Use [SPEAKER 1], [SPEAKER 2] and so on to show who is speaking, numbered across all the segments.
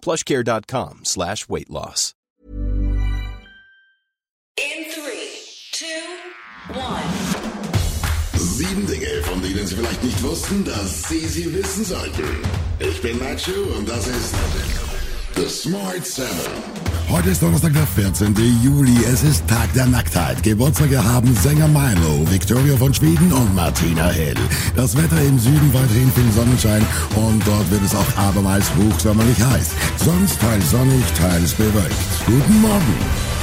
[SPEAKER 1] plushcare.com slash weight loss.
[SPEAKER 2] In three, two, one.
[SPEAKER 3] Sieben Dinge, von denen Sie vielleicht nicht wussten, dass Sie sie wissen sollten. Ich bin Nacho und das ist The Smart Seven.
[SPEAKER 4] Heute ist Donnerstag, der 14. Juli. Es ist Tag der Nacktheit. Geburtstage haben Sänger Milo, Victoria von Schweden und Martina Hill. Das Wetter im Süden weiterhin viel Sonnenschein und dort wird es auch abermals hochsommerlich heiß. Sonst teils sonnig, teils bewölkt. Guten Morgen.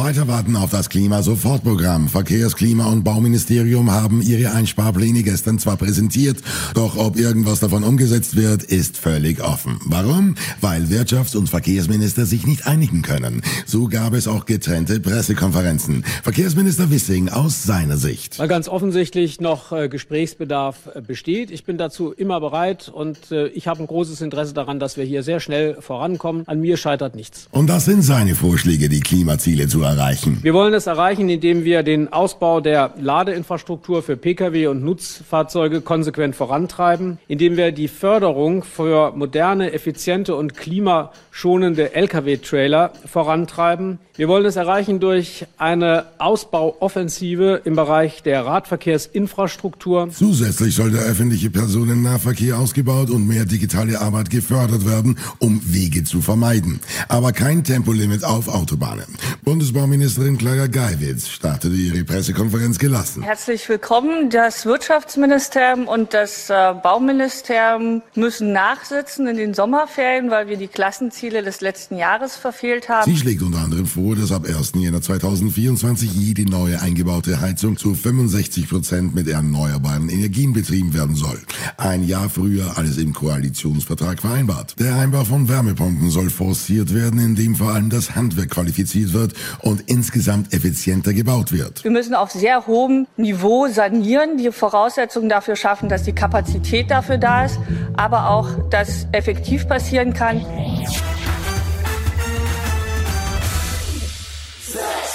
[SPEAKER 4] Weiter warten auf das Klima-Sofortprogramm. Verkehrs-, Klima- und Bauministerium haben ihre Einsparpläne gestern zwar präsentiert, doch ob irgendwas davon umgesetzt wird, ist völlig offen. Warum? Weil Wirtschafts- und Verkehrsminister sich nicht einigen können. So gab es auch getrennte Pressekonferenzen. Verkehrsminister Wissing aus seiner Sicht.
[SPEAKER 5] Weil ganz offensichtlich noch äh, Gesprächsbedarf äh, besteht. Ich bin dazu immer bereit und äh, ich habe ein großes Interesse daran, dass wir hier sehr schnell vorankommen. An mir scheitert nichts.
[SPEAKER 4] Und das sind seine Vorschläge, die Klimaziele zu erreichen.
[SPEAKER 5] Wir wollen es erreichen, indem wir den Ausbau der Ladeinfrastruktur für Pkw und Nutzfahrzeuge konsequent vorantreiben, indem wir die Förderung für moderne, effiziente und klimaschonende Lkw-Trailer vorantreiben. Wir wollen es erreichen durch eine Ausbauoffensive im Bereich der Radverkehrsinfrastruktur.
[SPEAKER 4] Zusätzlich soll der öffentliche Personennahverkehr ausgebaut und mehr digitale Arbeit gefördert werden, um Wege zu vermeiden. Aber kein Tempolimit auf Autobahnen. Bundesbauministerin Clara Geiwitz startete ihre Pressekonferenz gelassen.
[SPEAKER 6] Herzlich willkommen. Das Wirtschaftsministerium und das äh, Bauministerium müssen nachsitzen in den Sommerferien, weil wir die Klassenziele des letzten Jahres verfehlt haben.
[SPEAKER 4] Sie schlägt unter anderem vor, dass ab 1. Jänner 2024 jede neue eingebaute Heizung zu 65 Prozent mit erneuerbaren Energien betrieben werden soll. Ein Jahr früher alles im Koalitionsvertrag vereinbart. Der Einbau von Wärmepumpen soll forciert werden, indem vor allem das Handwerk qualifiziert wird und insgesamt effizienter gebaut wird.
[SPEAKER 6] Wir müssen auf sehr hohem Niveau sanieren, die Voraussetzungen dafür schaffen, dass die Kapazität dafür da ist, aber auch, dass effektiv passieren kann.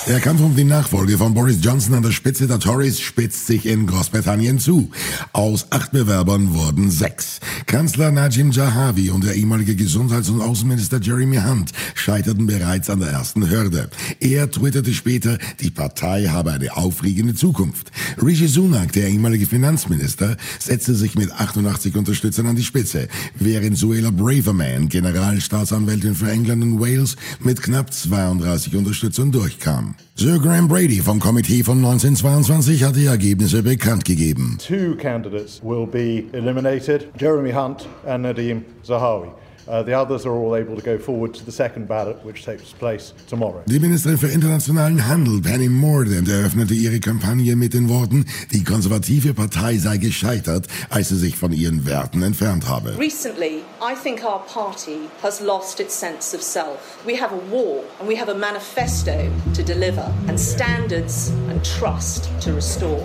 [SPEAKER 4] Der Kampf um die Nachfolge von Boris Johnson an der Spitze der Tories spitzt sich in Großbritannien zu. Aus acht Bewerbern wurden sechs. Kanzler Najim Jahavi und der ehemalige Gesundheits- und Außenminister Jeremy Hunt scheiterten bereits an der ersten Hürde. Er twitterte später, die Partei habe eine aufregende Zukunft. Rishi Sunak, der ehemalige Finanzminister, setzte sich mit 88 Unterstützern an die Spitze, während Suella Braverman, Generalstaatsanwältin für England und Wales, mit knapp 32 Unterstützern durchkam. Sir Graham Brady vom Komitee von 1922 hat die Ergebnisse bekannt gegeben.
[SPEAKER 7] Two candidates will be eliminated, Jeremy Hunt and Nadeem Zahawi. Uh, the others are all able to go forward to the second ballot, which takes place tomorrow.
[SPEAKER 4] Die Ministerin für internationalen Handel, Penny Mordaunt, eröffnete ihre Kampagne mit den Worten, die konservative Partei sei gescheitert, als sie sich von ihren Werten entfernt habe.
[SPEAKER 8] Recently, I think our party has lost its sense of self. We have a war and we have a manifesto to deliver and standards and trust to restore.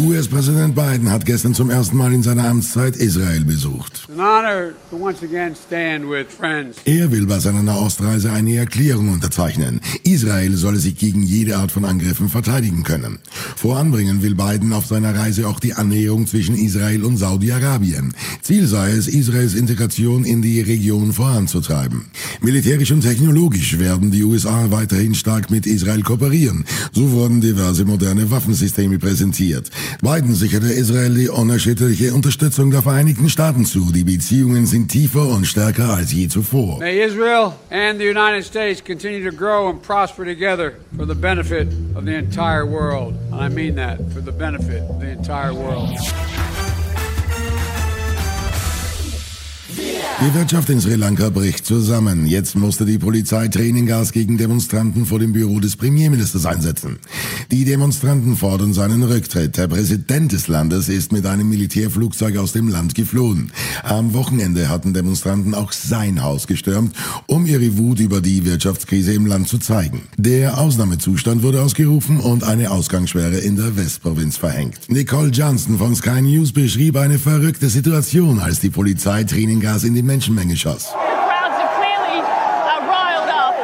[SPEAKER 4] US-Präsident Biden hat gestern zum ersten Mal in seiner Amtszeit Israel besucht. Er will bei seiner Nahostreise eine Erklärung unterzeichnen. Israel solle sich gegen jede Art von Angriffen verteidigen können. Voranbringen will Biden auf seiner Reise auch die Annäherung zwischen Israel und Saudi-Arabien. Ziel sei es, Israels Integration in die Region voranzutreiben. Militärisch und technologisch werden die USA weiterhin stark mit Israel kooperieren. So wurden diverse moderne Waffensysteme präsentiert. Biden sicherte Israel die unerschütterliche Unterstützung der Vereinigten Staaten zu. Die Beziehungen sind tiefer und stärker als je zuvor.
[SPEAKER 9] May Israel and the United States continue to grow and prosper together for the benefit of the entire world. And I mean that, for the benefit of the entire world.
[SPEAKER 4] Die Wirtschaft in Sri Lanka bricht zusammen. Jetzt musste die Polizei Tränengas gegen Demonstranten vor dem Büro des Premierministers einsetzen. Die Demonstranten fordern seinen Rücktritt. Der Präsident des Landes ist mit einem Militärflugzeug aus dem Land geflohen. Am Wochenende hatten Demonstranten auch sein Haus gestürmt, um ihre Wut über die Wirtschaftskrise im Land zu zeigen. Der Ausnahmezustand wurde ausgerufen und eine Ausgangssperre in der Westprovinz verhängt. Nicole Johnson von Sky News beschrieb eine verrückte Situation, als die Polizei Tränengas in die Menschenmenge schoss.
[SPEAKER 10] crowds are clearly uh, riled up.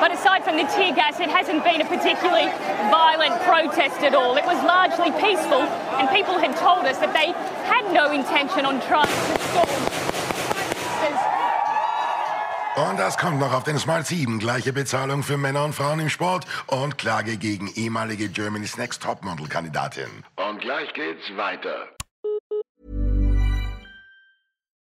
[SPEAKER 10] But aside from the tear gas, it hasn't been a particularly violent protest at all. It was largely peaceful, and people had told us that they had no intention on trying to storm.
[SPEAKER 4] Und das kommt noch auf den Smart 7. Gleiche Bezahlung für Männer und Frauen im Sport und Klage gegen ehemalige Germany's Next Topmodel-Kandidatin.
[SPEAKER 3] Und gleich geht's weiter.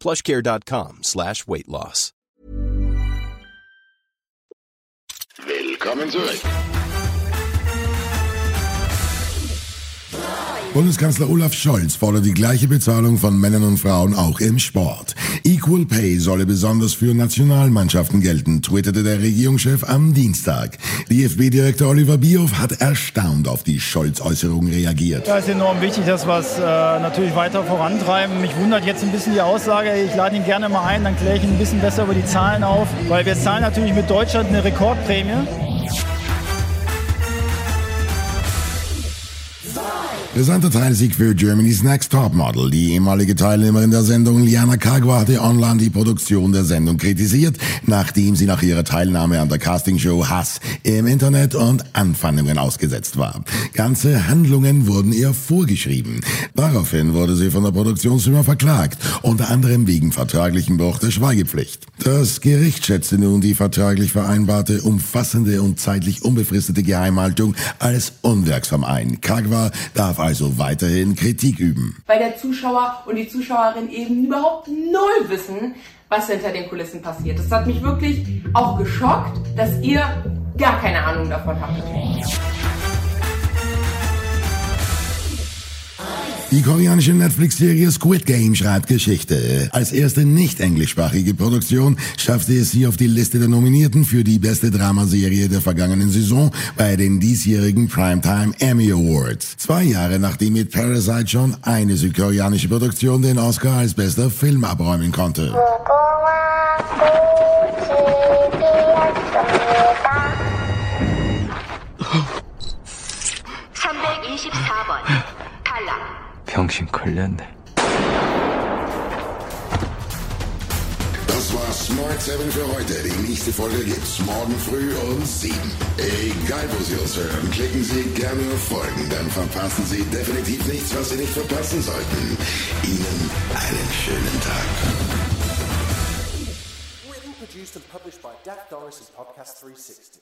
[SPEAKER 1] plushcare.com slash weight loss.
[SPEAKER 3] Willkommen zurück.
[SPEAKER 4] Bundeskanzler Olaf Scholz fordert die gleiche Bezahlung von Männern und Frauen auch im Sport. Equal Pay solle besonders für Nationalmannschaften gelten, twitterte der Regierungschef am Dienstag. DFB-Direktor Oliver Bierhoff hat erstaunt auf die Scholz-Äußerung reagiert.
[SPEAKER 11] Ja, ist enorm wichtig, dass wir es äh, natürlich weiter vorantreiben. Mich wundert jetzt ein bisschen die Aussage, ich lade ihn gerne mal ein, dann kläre ich ihn ein bisschen besser über die Zahlen auf, weil wir zahlen natürlich mit Deutschland eine Rekordprämie.
[SPEAKER 4] Brisanter Teilsieg für Germany's Next Topmodel. Die ehemalige Teilnehmerin der Sendung Liana Kagwa hatte online die Produktion der Sendung kritisiert, nachdem sie nach ihrer Teilnahme an der Castingshow Hass im Internet und Anfeindungen ausgesetzt war. Ganze Handlungen wurden ihr vorgeschrieben. Daraufhin wurde sie von der Produktionsfirma verklagt, unter anderem wegen vertraglichen Bruch der Schweigepflicht. Das Gericht schätzte nun die vertraglich vereinbarte, umfassende und zeitlich unbefristete Geheimhaltung als unwirksam ein. Kagwa darf also weiterhin Kritik üben.
[SPEAKER 12] Weil der Zuschauer und die Zuschauerin eben überhaupt null wissen, was hinter den Kulissen passiert. Das hat mich wirklich auch geschockt, dass ihr gar keine Ahnung davon habt.
[SPEAKER 4] Die koreanische Netflix-Serie Squid Game schreibt Geschichte. Als erste nicht englischsprachige Produktion schaffte es sie auf die Liste der Nominierten für die beste Dramaserie der vergangenen Saison bei den diesjährigen Primetime Emmy Awards. Zwei Jahre nachdem mit Parasite schon eine südkoreanische Produktion den Oscar als bester Film abräumen konnte.
[SPEAKER 13] 병신 걸렸네.
[SPEAKER 3] Das war
[SPEAKER 4] Smart 7 für heute. Die nächste Folge gibt's morgen früh um 7. Egal, wo Sie uns hören, klicken Sie gerne auf Folgen. Dann verpassen Sie definitiv nichts, was Sie nicht verpassen sollten. Ihnen einen schönen Tag.
[SPEAKER 14] Written, produced, and published by Dak Doris and Podcast 360.